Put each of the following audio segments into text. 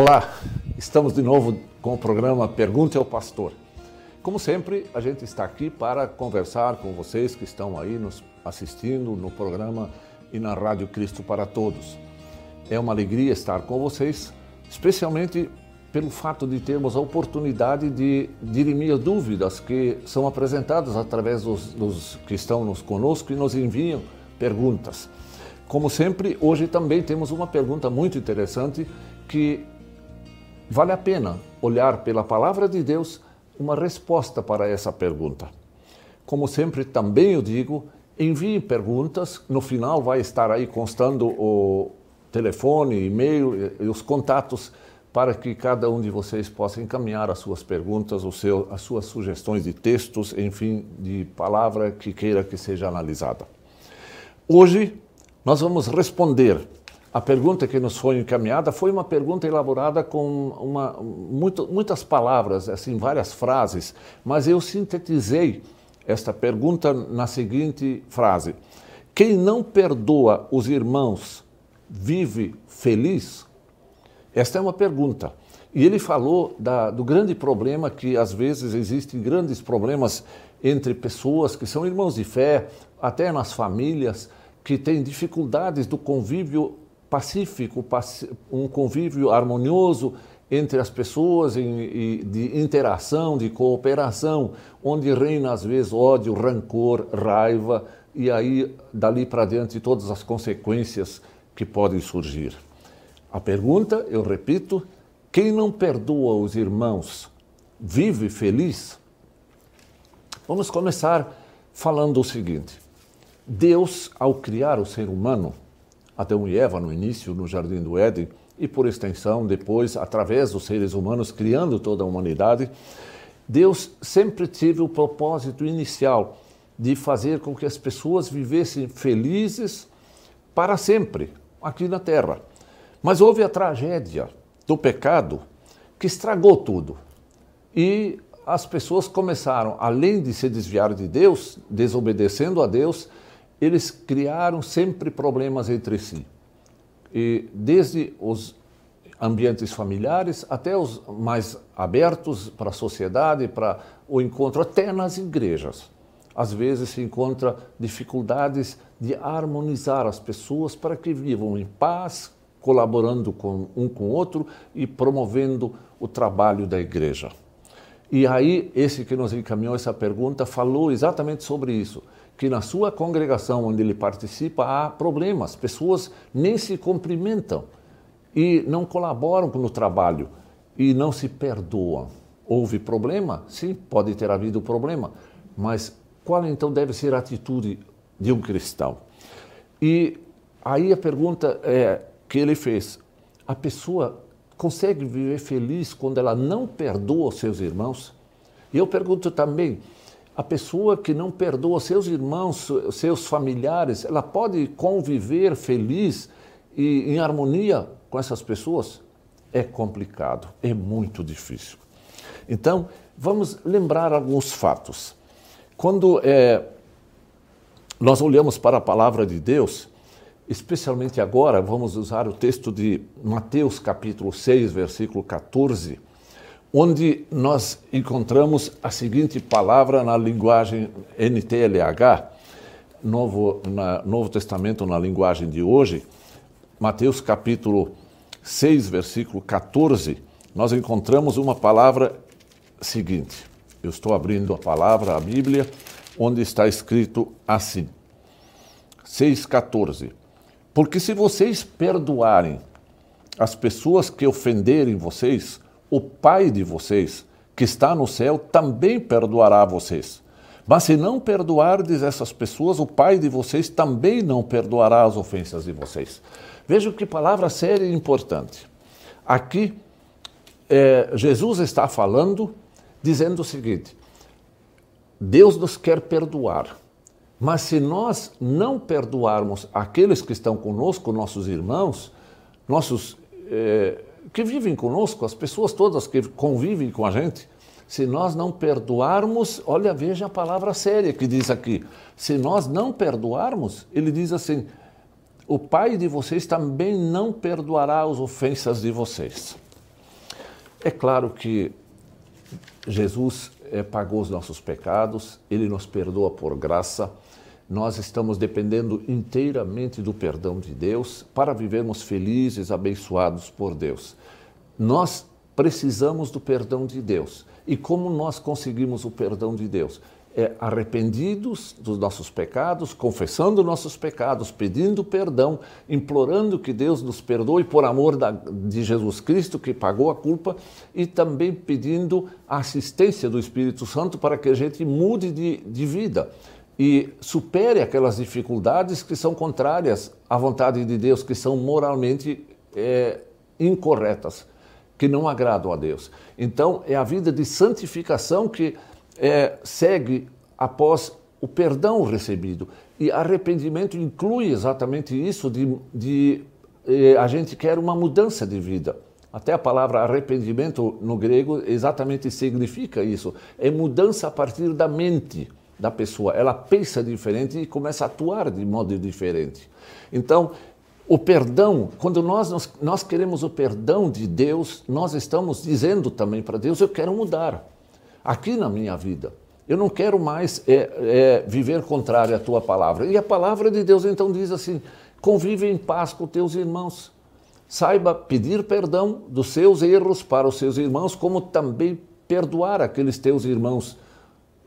Olá, estamos de novo com o programa Pergunte ao Pastor. Como sempre, a gente está aqui para conversar com vocês que estão aí nos assistindo no programa e na Rádio Cristo para Todos. É uma alegria estar com vocês, especialmente pelo fato de termos a oportunidade de dirimir dúvidas que são apresentadas através dos, dos que estão nos conosco e nos enviam perguntas. Como sempre, hoje também temos uma pergunta muito interessante que vale a pena olhar pela palavra de Deus uma resposta para essa pergunta. Como sempre, também eu digo, envie perguntas, no final vai estar aí constando o telefone, e-mail e os contatos para que cada um de vocês possa encaminhar as suas perguntas, seu, as suas sugestões de textos, enfim, de palavra que queira que seja analisada. Hoje nós vamos responder a pergunta que nos foi encaminhada foi uma pergunta elaborada com uma, muito, muitas palavras, assim, várias frases, mas eu sintetizei esta pergunta na seguinte frase: Quem não perdoa os irmãos vive feliz? Esta é uma pergunta. E ele falou da, do grande problema que às vezes existem grandes problemas entre pessoas que são irmãos de fé, até nas famílias, que têm dificuldades do convívio pacífico, um convívio harmonioso entre as pessoas, de interação, de cooperação, onde reina às vezes ódio, rancor, raiva e aí dali para diante todas as consequências que podem surgir. A pergunta, eu repito, quem não perdoa os irmãos vive feliz? Vamos começar falando o seguinte: Deus, ao criar o ser humano, Adão e Eva no início, no jardim do Éden, e por extensão, depois, através dos seres humanos, criando toda a humanidade, Deus sempre teve o propósito inicial de fazer com que as pessoas vivessem felizes para sempre aqui na Terra. Mas houve a tragédia do pecado que estragou tudo. E as pessoas começaram, além de se desviar de Deus, desobedecendo a Deus, eles criaram sempre problemas entre si. E desde os ambientes familiares até os mais abertos para a sociedade, para o encontro, até nas igrejas. Às vezes se encontra dificuldades de harmonizar as pessoas para que vivam em paz, colaborando com um com o outro e promovendo o trabalho da igreja. E aí, esse que nos encaminhou essa pergunta falou exatamente sobre isso que na sua congregação onde ele participa há problemas, pessoas nem se cumprimentam e não colaboram no trabalho e não se perdoam. Houve problema? Sim, pode ter havido problema, mas qual então deve ser a atitude de um cristão? E aí a pergunta é, que ele fez: a pessoa consegue viver feliz quando ela não perdoa os seus irmãos? E eu pergunto também, a pessoa que não perdoa seus irmãos, seus familiares, ela pode conviver feliz e em harmonia com essas pessoas? É complicado, é muito difícil. Então, vamos lembrar alguns fatos. Quando é, nós olhamos para a palavra de Deus, especialmente agora, vamos usar o texto de Mateus capítulo 6, versículo 14 onde nós encontramos a seguinte palavra na linguagem NTLH, Novo, na, Novo Testamento na linguagem de hoje, Mateus capítulo 6, versículo 14, nós encontramos uma palavra seguinte. Eu estou abrindo a palavra, a Bíblia, onde está escrito assim: 6,14. Porque se vocês perdoarem as pessoas que ofenderem vocês, o Pai de vocês, que está no céu, também perdoará vocês. Mas se não perdoardes essas pessoas, o Pai de vocês também não perdoará as ofensas de vocês. Vejam que palavra séria e importante. Aqui, é, Jesus está falando, dizendo o seguinte: Deus nos quer perdoar, mas se nós não perdoarmos aqueles que estão conosco, nossos irmãos, nossos é, que vivem conosco, as pessoas todas que convivem com a gente, se nós não perdoarmos, olha, veja a palavra séria que diz aqui. Se nós não perdoarmos, ele diz assim: o pai de vocês também não perdoará as ofensas de vocês. É claro que Jesus é, pagou os nossos pecados, ele nos perdoa por graça. Nós estamos dependendo inteiramente do perdão de Deus para vivermos felizes, abençoados por Deus. Nós precisamos do perdão de Deus. E como nós conseguimos o perdão de Deus? É, arrependidos dos nossos pecados, confessando nossos pecados, pedindo perdão, implorando que Deus nos perdoe por amor da, de Jesus Cristo, que pagou a culpa, e também pedindo a assistência do Espírito Santo para que a gente mude de, de vida e supere aquelas dificuldades que são contrárias à vontade de Deus, que são moralmente é, incorretas que não agradam a Deus. Então, é a vida de santificação que é, segue após o perdão recebido. E arrependimento inclui exatamente isso, de, de eh, a gente quer uma mudança de vida. Até a palavra arrependimento no grego exatamente significa isso. É mudança a partir da mente da pessoa. Ela pensa diferente e começa a atuar de modo diferente. Então, o perdão, quando nós, nós, nós queremos o perdão de Deus, nós estamos dizendo também para Deus: eu quero mudar aqui na minha vida. Eu não quero mais é, é, viver contrário à tua palavra. E a palavra de Deus então diz assim: convive em paz com teus irmãos. Saiba pedir perdão dos seus erros para os seus irmãos, como também perdoar aqueles teus irmãos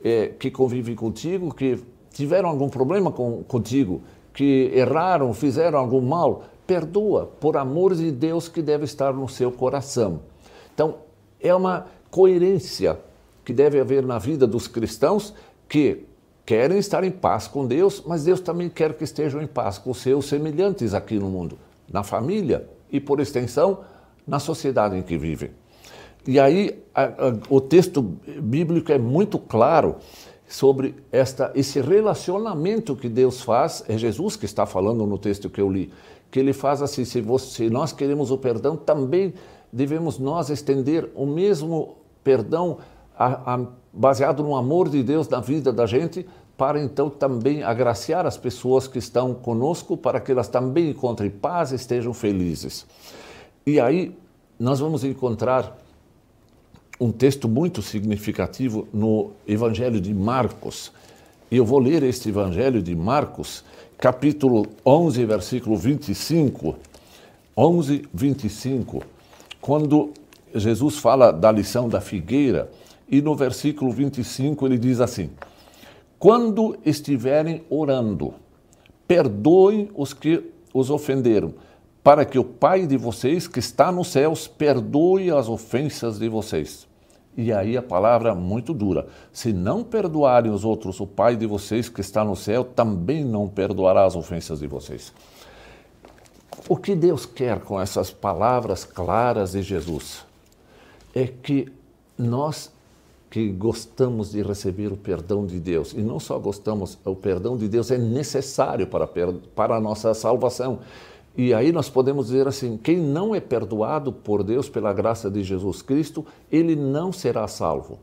é, que convivem contigo, que tiveram algum problema com, contigo, que erraram, fizeram algum mal, perdoa, por amor de Deus que deve estar no seu coração. Então, é uma coerência que deve haver na vida dos cristãos que querem estar em paz com Deus, mas Deus também quer que estejam em paz com seus semelhantes aqui no mundo, na família e, por extensão, na sociedade em que vivem. E aí a, a, o texto bíblico é muito claro sobre esta, esse relacionamento que Deus faz, é Jesus que está falando no texto que eu li, que ele faz assim: se, você, se nós queremos o perdão, também devemos nós estender o mesmo perdão a, a, baseado no amor de Deus na vida da gente, para então também agraciar as pessoas que estão conosco, para que elas também encontrem paz e estejam felizes. E aí nós vamos encontrar um texto muito significativo no Evangelho de Marcos. E eu vou ler este Evangelho de Marcos, capítulo 11, versículo 25. 11, 25, quando Jesus fala da lição da figueira, e no versículo 25 ele diz assim: Quando estiverem orando, perdoem os que os ofenderam, para que o Pai de vocês, que está nos céus, perdoe as ofensas de vocês. E aí a palavra muito dura. Se não perdoarem os outros, o Pai de vocês que está no céu também não perdoará as ofensas de vocês. O que Deus quer com essas palavras claras de Jesus é que nós que gostamos de receber o perdão de Deus, e não só gostamos, o perdão de Deus é necessário para, para a nossa salvação. E aí nós podemos dizer assim: quem não é perdoado por Deus pela graça de Jesus Cristo, ele não será salvo.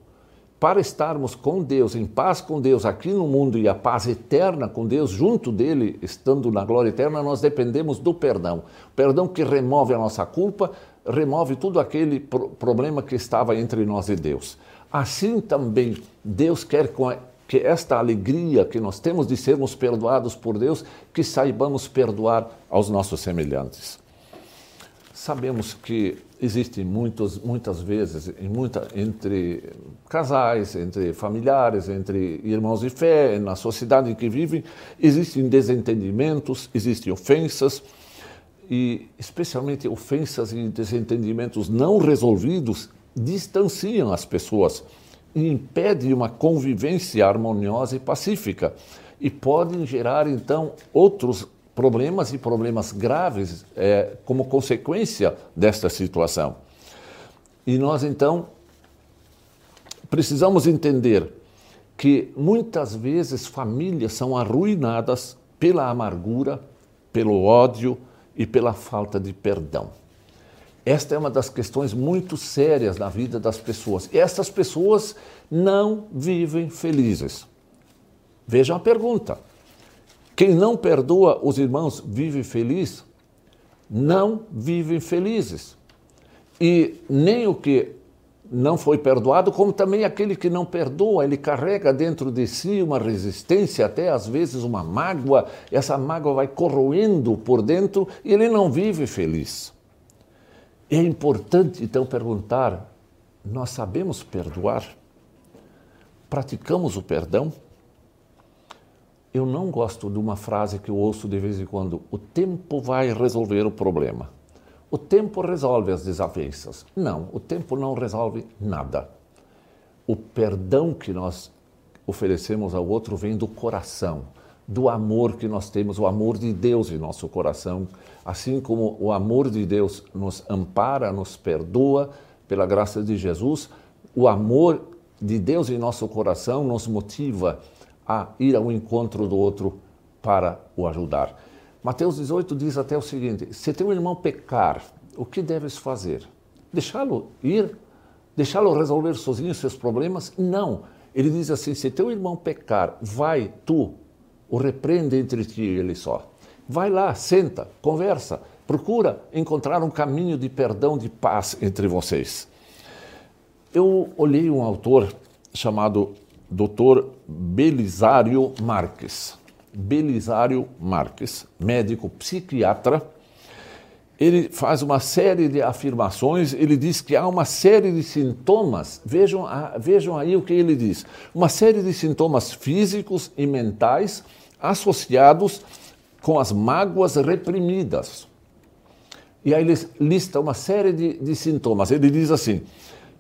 Para estarmos com Deus, em paz com Deus aqui no mundo e a paz eterna com Deus, junto dele, estando na glória eterna, nós dependemos do perdão. Perdão que remove a nossa culpa, remove tudo aquele problema que estava entre nós e Deus. Assim também Deus quer que esta alegria que nós temos de sermos perdoados por Deus, que saibamos perdoar aos nossos semelhantes. Sabemos que existem muitos, muitas vezes muita, entre casais, entre familiares, entre irmãos de fé, na sociedade em que vivem, existem desentendimentos, existem ofensas, e especialmente ofensas e desentendimentos não resolvidos distanciam as pessoas impede uma convivência harmoniosa e pacífica e podem gerar então outros problemas e problemas graves é, como consequência desta situação. E nós então precisamos entender que muitas vezes famílias são arruinadas pela amargura, pelo ódio e pela falta de perdão. Esta é uma das questões muito sérias na vida das pessoas. Essas pessoas não vivem felizes. Vejam a pergunta: quem não perdoa os irmãos vive feliz? Não vivem felizes. E nem o que não foi perdoado, como também aquele que não perdoa, ele carrega dentro de si uma resistência, até às vezes uma mágoa, essa mágoa vai corroendo por dentro e ele não vive feliz. É importante então perguntar: nós sabemos perdoar? Praticamos o perdão? Eu não gosto de uma frase que eu ouço de vez em quando: o tempo vai resolver o problema. O tempo resolve as desavenças. Não, o tempo não resolve nada. O perdão que nós oferecemos ao outro vem do coração, do amor que nós temos, o amor de Deus em nosso coração. Assim como o amor de Deus nos ampara, nos perdoa, pela graça de Jesus, o amor de Deus em nosso coração nos motiva a ir ao encontro do outro para o ajudar. Mateus 18 diz até o seguinte: se teu irmão pecar, o que deves fazer? Deixá-lo ir? Deixá-lo resolver sozinho seus problemas? Não. Ele diz assim: se teu irmão pecar, vai tu, o repreende entre ti e ele só. Vai lá, senta, conversa, procura encontrar um caminho de perdão, de paz entre vocês. Eu olhei um autor chamado Dr. Belisário Marques. Belisário Marques, médico psiquiatra, ele faz uma série de afirmações, ele diz que há uma série de sintomas, vejam, vejam aí o que ele diz, uma série de sintomas físicos e mentais associados com as mágoas reprimidas. E aí ele lista uma série de, de sintomas. Ele diz assim: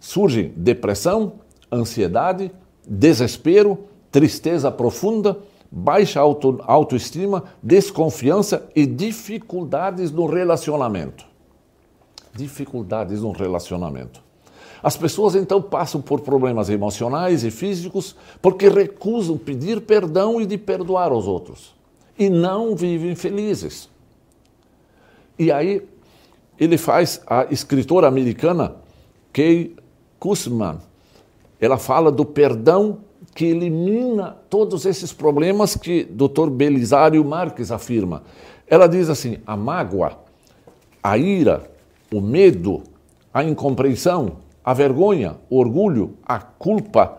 surgem depressão, ansiedade, desespero, tristeza profunda, baixa auto, autoestima, desconfiança e dificuldades no relacionamento. Dificuldades no relacionamento. As pessoas então passam por problemas emocionais e físicos porque recusam pedir perdão e de perdoar os outros. E não vivem felizes. E aí ele faz a escritora americana Kay Kussman. Ela fala do perdão que elimina todos esses problemas que Dr. Belisário Marques afirma. Ela diz assim: a mágoa, a ira, o medo, a incompreensão, a vergonha, o orgulho, a culpa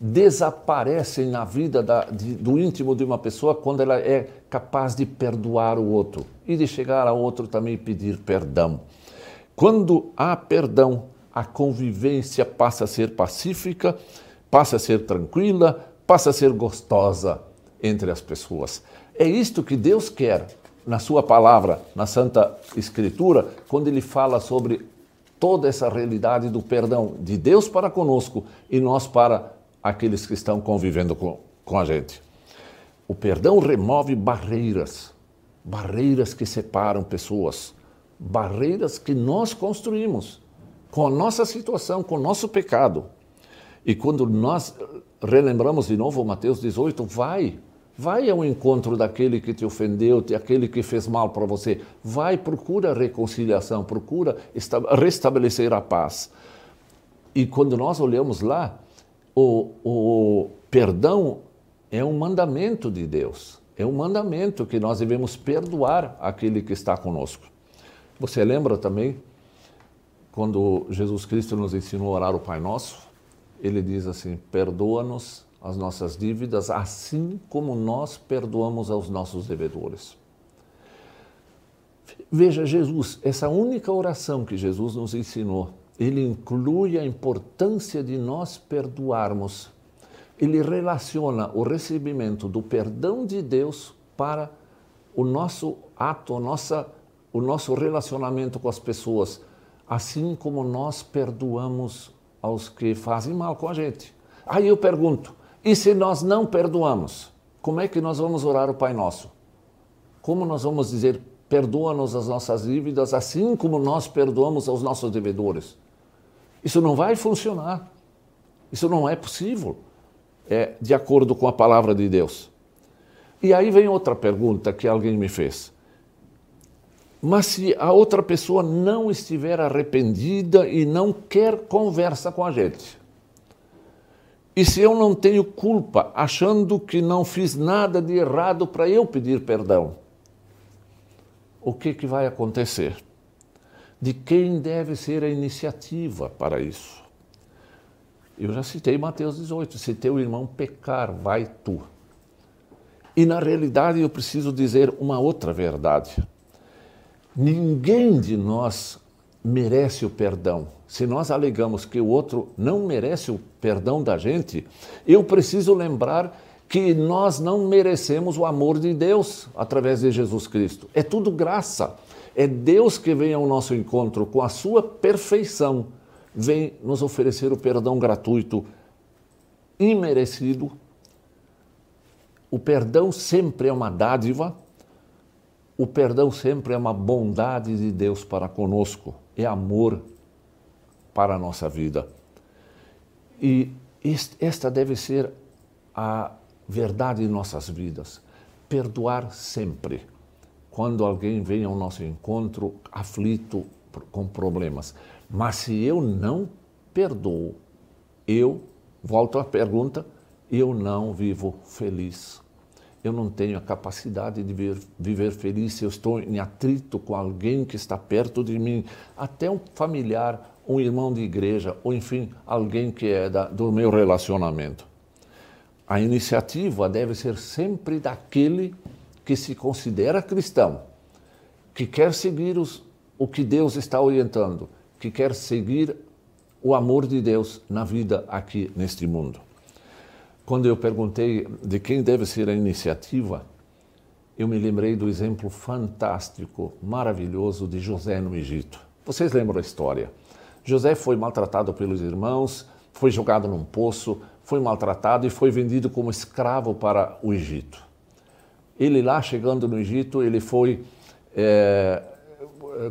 desaparecem na vida da, de, do íntimo de uma pessoa quando ela é capaz de perdoar o outro e de chegar ao outro também pedir perdão. Quando há perdão, a convivência passa a ser pacífica passa a ser tranquila, passa a ser gostosa entre as pessoas. É isto que Deus quer na Sua palavra, na Santa Escritura, quando Ele fala sobre toda essa realidade do perdão de Deus para conosco e nós para aqueles que estão convivendo com, com a gente. O perdão remove barreiras, barreiras que separam pessoas, barreiras que nós construímos com a nossa situação, com o nosso pecado. E quando nós relembramos de novo Mateus 18, vai, vai ao encontro daquele que te ofendeu, daquele que fez mal para você. Vai, procura reconciliação, procura restabelecer a paz. E quando nós olhamos lá, o, o perdão é um mandamento de Deus. É um mandamento que nós devemos perdoar aquele que está conosco. Você lembra também quando Jesus Cristo nos ensinou a orar o Pai Nosso? Ele diz assim: perdoa-nos as nossas dívidas, assim como nós perdoamos aos nossos devedores. Veja, Jesus, essa única oração que Jesus nos ensinou, ele inclui a importância de nós perdoarmos. Ele relaciona o recebimento do perdão de Deus para o nosso ato, nossa, o nosso relacionamento com as pessoas, assim como nós perdoamos aos que fazem mal com a gente. Aí eu pergunto: e se nós não perdoamos, como é que nós vamos orar o Pai Nosso? Como nós vamos dizer, perdoa-nos as nossas dívidas, assim como nós perdoamos aos nossos devedores? Isso não vai funcionar. Isso não é possível, é, de acordo com a palavra de Deus. E aí vem outra pergunta que alguém me fez. Mas se a outra pessoa não estiver arrependida e não quer conversa com a gente, e se eu não tenho culpa, achando que não fiz nada de errado para eu pedir perdão, o que, que vai acontecer? De quem deve ser a iniciativa para isso? Eu já citei Mateus 18: se teu irmão pecar, vai tu. E na realidade eu preciso dizer uma outra verdade. Ninguém de nós merece o perdão. Se nós alegamos que o outro não merece o perdão da gente, eu preciso lembrar que nós não merecemos o amor de Deus através de Jesus Cristo. É tudo graça. É Deus que vem ao nosso encontro com a sua perfeição, vem nos oferecer o perdão gratuito, imerecido. O perdão sempre é uma dádiva, o perdão sempre é uma bondade de Deus para conosco, é amor para a nossa vida. E esta deve ser a verdade em nossas vidas. Perdoar sempre. Quando alguém vem ao nosso encontro aflito com problemas. Mas se eu não perdoo, eu, volto à pergunta, eu não vivo feliz. Eu não tenho a capacidade de viver, viver feliz se eu estou em atrito com alguém que está perto de mim, até um familiar, um irmão de igreja, ou enfim, alguém que é da, do meu relacionamento. A iniciativa deve ser sempre daquele que se considera cristão, que quer seguir os, o que Deus está orientando, que quer seguir o amor de Deus na vida aqui neste mundo. Quando eu perguntei de quem deve ser a iniciativa, eu me lembrei do exemplo fantástico, maravilhoso de José no Egito. Vocês lembram a história? José foi maltratado pelos irmãos, foi jogado num poço, foi maltratado e foi vendido como escravo para o Egito. Ele lá, chegando no Egito, ele foi é,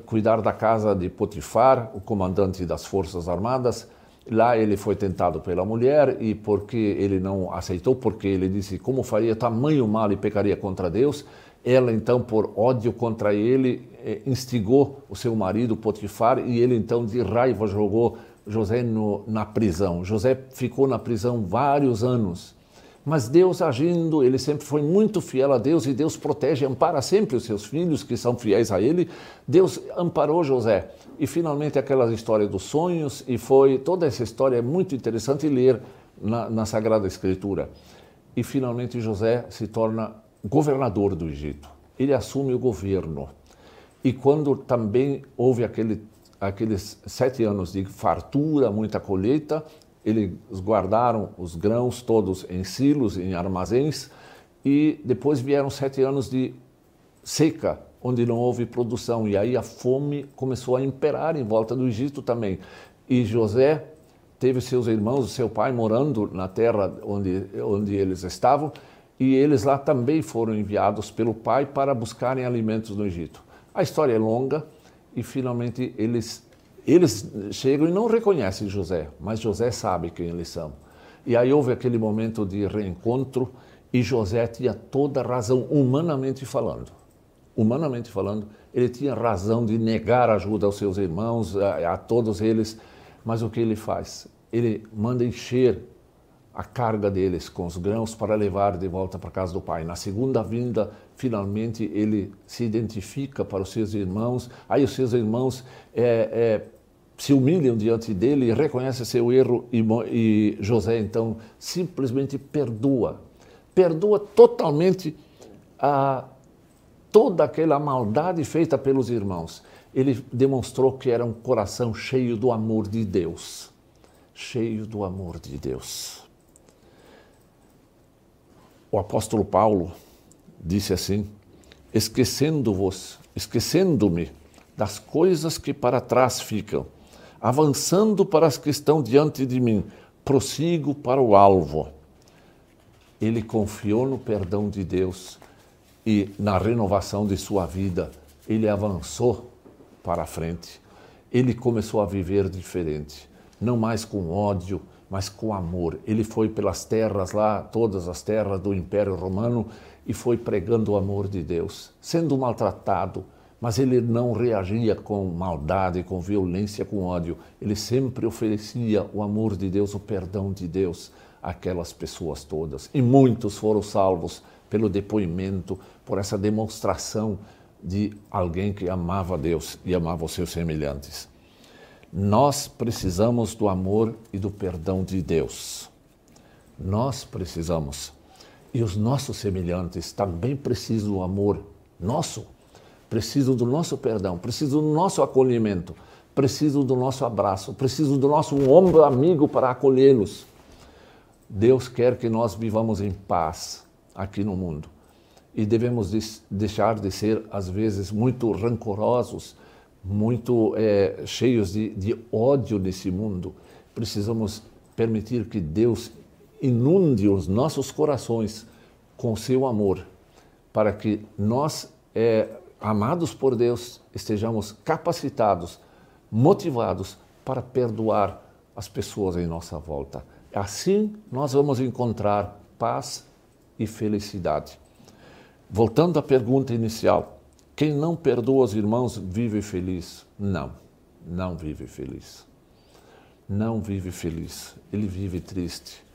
cuidar da casa de Potifar, o comandante das forças armadas. Lá ele foi tentado pela mulher e porque ele não aceitou, porque ele disse como faria tamanho mal e pecaria contra Deus, ela então por ódio contra ele é, instigou o seu marido Potifar e ele então de raiva jogou José no, na prisão. José ficou na prisão vários anos. Mas Deus agindo, ele sempre foi muito fiel a Deus e Deus protege, ampara sempre os seus filhos que são fiéis a ele. Deus amparou José. E finalmente aquela história dos sonhos, e foi toda essa história é muito interessante ler na, na Sagrada Escritura. E finalmente José se torna governador do Egito. Ele assume o governo. E quando também houve aquele aqueles sete anos de fartura, muita colheita, eles guardaram os grãos todos em silos, em armazéns, e depois vieram sete anos de seca, onde não houve produção, e aí a fome começou a imperar em volta do Egito também. E José teve seus irmãos, seu pai morando na terra onde, onde eles estavam, e eles lá também foram enviados pelo pai para buscarem alimentos no Egito. A história é longa, e finalmente eles, eles chegam e não reconhecem José, mas José sabe quem eles são. E aí houve aquele momento de reencontro e José tinha toda razão, humanamente falando. Humanamente falando, ele tinha razão de negar ajuda aos seus irmãos, a, a todos eles, mas o que ele faz? Ele manda encher a carga deles com os grãos para levar de volta para casa do pai. Na segunda vinda, finalmente ele se identifica para os seus irmãos, aí os seus irmãos é, é, se humilham diante dele, reconhecem seu erro e, e José então simplesmente perdoa, perdoa totalmente a toda aquela maldade feita pelos irmãos. Ele demonstrou que era um coração cheio do amor de Deus, cheio do amor de Deus. O apóstolo Paulo disse assim: esquecendo-vos, esquecendo-me das coisas que para trás ficam, avançando para as que estão diante de mim, prossigo para o alvo. Ele confiou no perdão de Deus e na renovação de sua vida, ele avançou para a frente. Ele começou a viver diferente, não mais com ódio, mas com amor. Ele foi pelas terras lá, todas as terras do Império Romano, e foi pregando o amor de Deus, sendo maltratado, mas ele não reagia com maldade, com violência, com ódio. Ele sempre oferecia o amor de Deus, o perdão de Deus àquelas pessoas todas. E muitos foram salvos pelo depoimento, por essa demonstração de alguém que amava Deus e amava os seus semelhantes. Nós precisamos do amor e do perdão de Deus. Nós precisamos. E os nossos semelhantes também precisam do amor nosso, precisam do nosso perdão, precisam do nosso acolhimento, precisam do nosso abraço, precisam do nosso ombro amigo para acolhê-los. Deus quer que nós vivamos em paz aqui no mundo e devemos deixar de ser, às vezes, muito rancorosos, muito é, cheios de, de ódio nesse mundo. Precisamos permitir que Deus inunde os nossos corações com seu amor, para que nós, é, amados por Deus, estejamos capacitados, motivados para perdoar as pessoas em nossa volta. Assim nós vamos encontrar paz e felicidade. Voltando à pergunta inicial, quem não perdoa os irmãos vive feliz? Não, não vive feliz. Não vive feliz. Ele vive triste,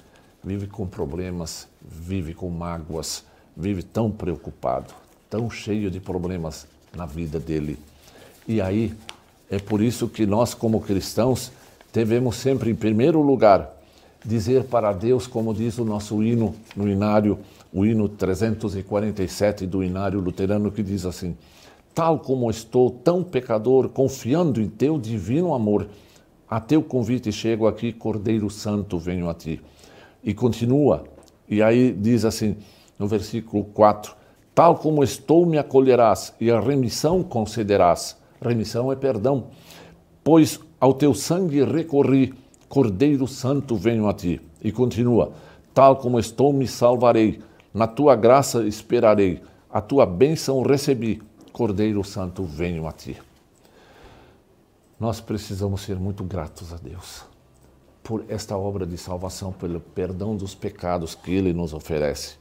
vive com problemas, vive com mágoas, vive tão preocupado, tão cheio de problemas na vida dele. E aí, é por isso que nós, como cristãos, devemos sempre, em primeiro lugar, dizer para Deus, como diz o nosso hino no inário, o hino 347 do inário luterano, que diz assim: Tal como estou, tão pecador, confiando em teu divino amor, a teu convite chego aqui, Cordeiro Santo, venho a ti. E continua, e aí diz assim, no versículo 4: Tal como estou, me acolherás, e a remissão concederás. Remissão é perdão. Pois ao teu sangue recorri, Cordeiro Santo, venho a ti. E continua: Tal como estou, me salvarei, na tua graça esperarei, a tua bênção recebi, Cordeiro Santo, venho a ti. Nós precisamos ser muito gratos a Deus por esta obra de salvação, pelo perdão dos pecados que Ele nos oferece.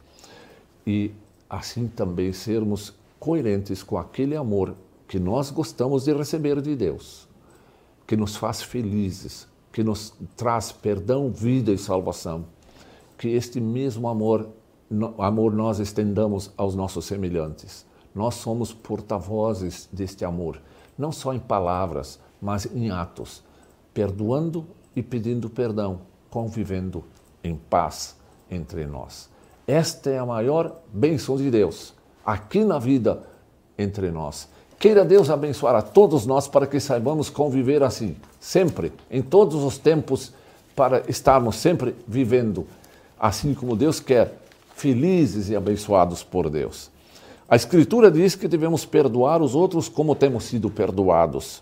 E assim também sermos coerentes com aquele amor que nós gostamos de receber de Deus, que nos faz felizes, que nos traz perdão, vida e salvação. Que este mesmo amor, amor nós estendamos aos nossos semelhantes. Nós somos porta-vozes deste amor, não só em palavras, mas em atos, perdoando e pedindo perdão, convivendo em paz entre nós. Esta é a maior bênção de Deus aqui na vida entre nós. Queira Deus abençoar a todos nós para que saibamos conviver assim, sempre, em todos os tempos, para estarmos sempre vivendo assim como Deus quer, felizes e abençoados por Deus. A Escritura diz que devemos perdoar os outros como temos sido perdoados.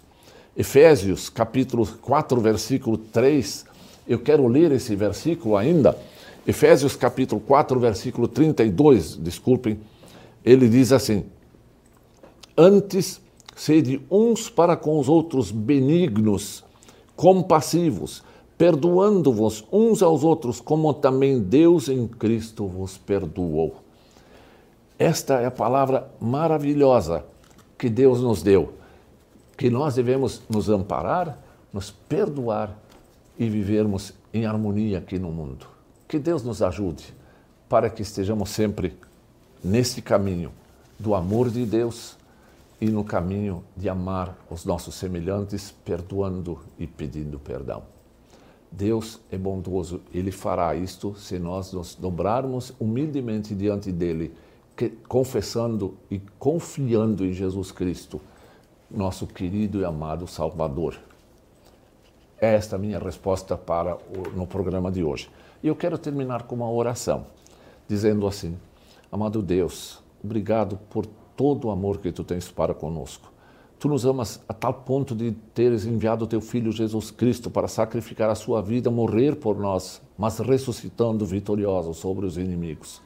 Efésios capítulo 4, versículo 3. Eu quero ler esse versículo ainda. Efésios capítulo 4, versículo 32, desculpem. Ele diz assim: Antes sede uns para com os outros benignos, compassivos, perdoando-vos uns aos outros, como também Deus em Cristo vos perdoou. Esta é a palavra maravilhosa que Deus nos deu que nós devemos nos amparar, nos perdoar e vivermos em harmonia aqui no mundo. Que Deus nos ajude para que estejamos sempre nesse caminho do amor de Deus e no caminho de amar os nossos semelhantes, perdoando e pedindo perdão. Deus é bondoso, Ele fará isto se nós nos dobrarmos humildemente diante dEle, confessando e confiando em Jesus Cristo nosso querido e amado Salvador. Esta é a minha resposta para o, no programa de hoje. E eu quero terminar com uma oração, dizendo assim: Amado Deus, obrigado por todo o amor que tu tens para conosco. Tu nos amas a tal ponto de teres enviado teu filho Jesus Cristo para sacrificar a sua vida, morrer por nós, mas ressuscitando vitorioso sobre os inimigos.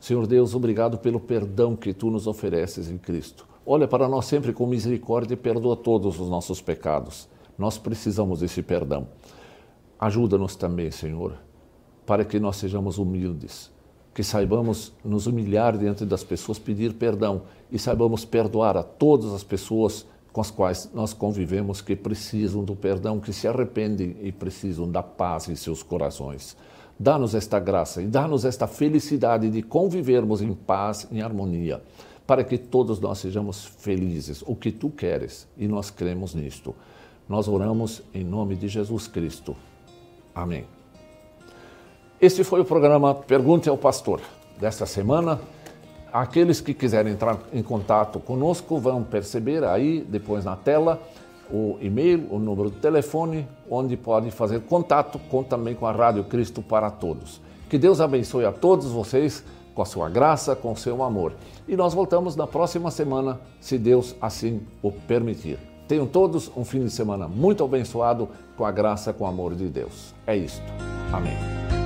Senhor Deus, obrigado pelo perdão que tu nos ofereces em Cristo. Olha para nós sempre com misericórdia e perdoa todos os nossos pecados. Nós precisamos desse perdão. Ajuda-nos também, Senhor, para que nós sejamos humildes, que saibamos nos humilhar diante das pessoas, pedir perdão e saibamos perdoar a todas as pessoas com as quais nós convivemos que precisam do perdão, que se arrependem e precisam da paz em seus corações. Dá-nos esta graça e dá-nos esta felicidade de convivermos em paz, em harmonia para que todos nós sejamos felizes, o que tu queres, e nós cremos nisto. Nós oramos em nome de Jesus Cristo. Amém. Este foi o programa Pergunte ao Pastor desta semana. Aqueles que quiserem entrar em contato conosco vão perceber aí, depois na tela, o e-mail, o número de telefone, onde podem fazer contato com, também com a Rádio Cristo para Todos. Que Deus abençoe a todos vocês com a sua graça, com o seu amor. E nós voltamos na próxima semana, se Deus assim o permitir. Tenham todos um fim de semana muito abençoado com a graça, com o amor de Deus. É isto. Amém.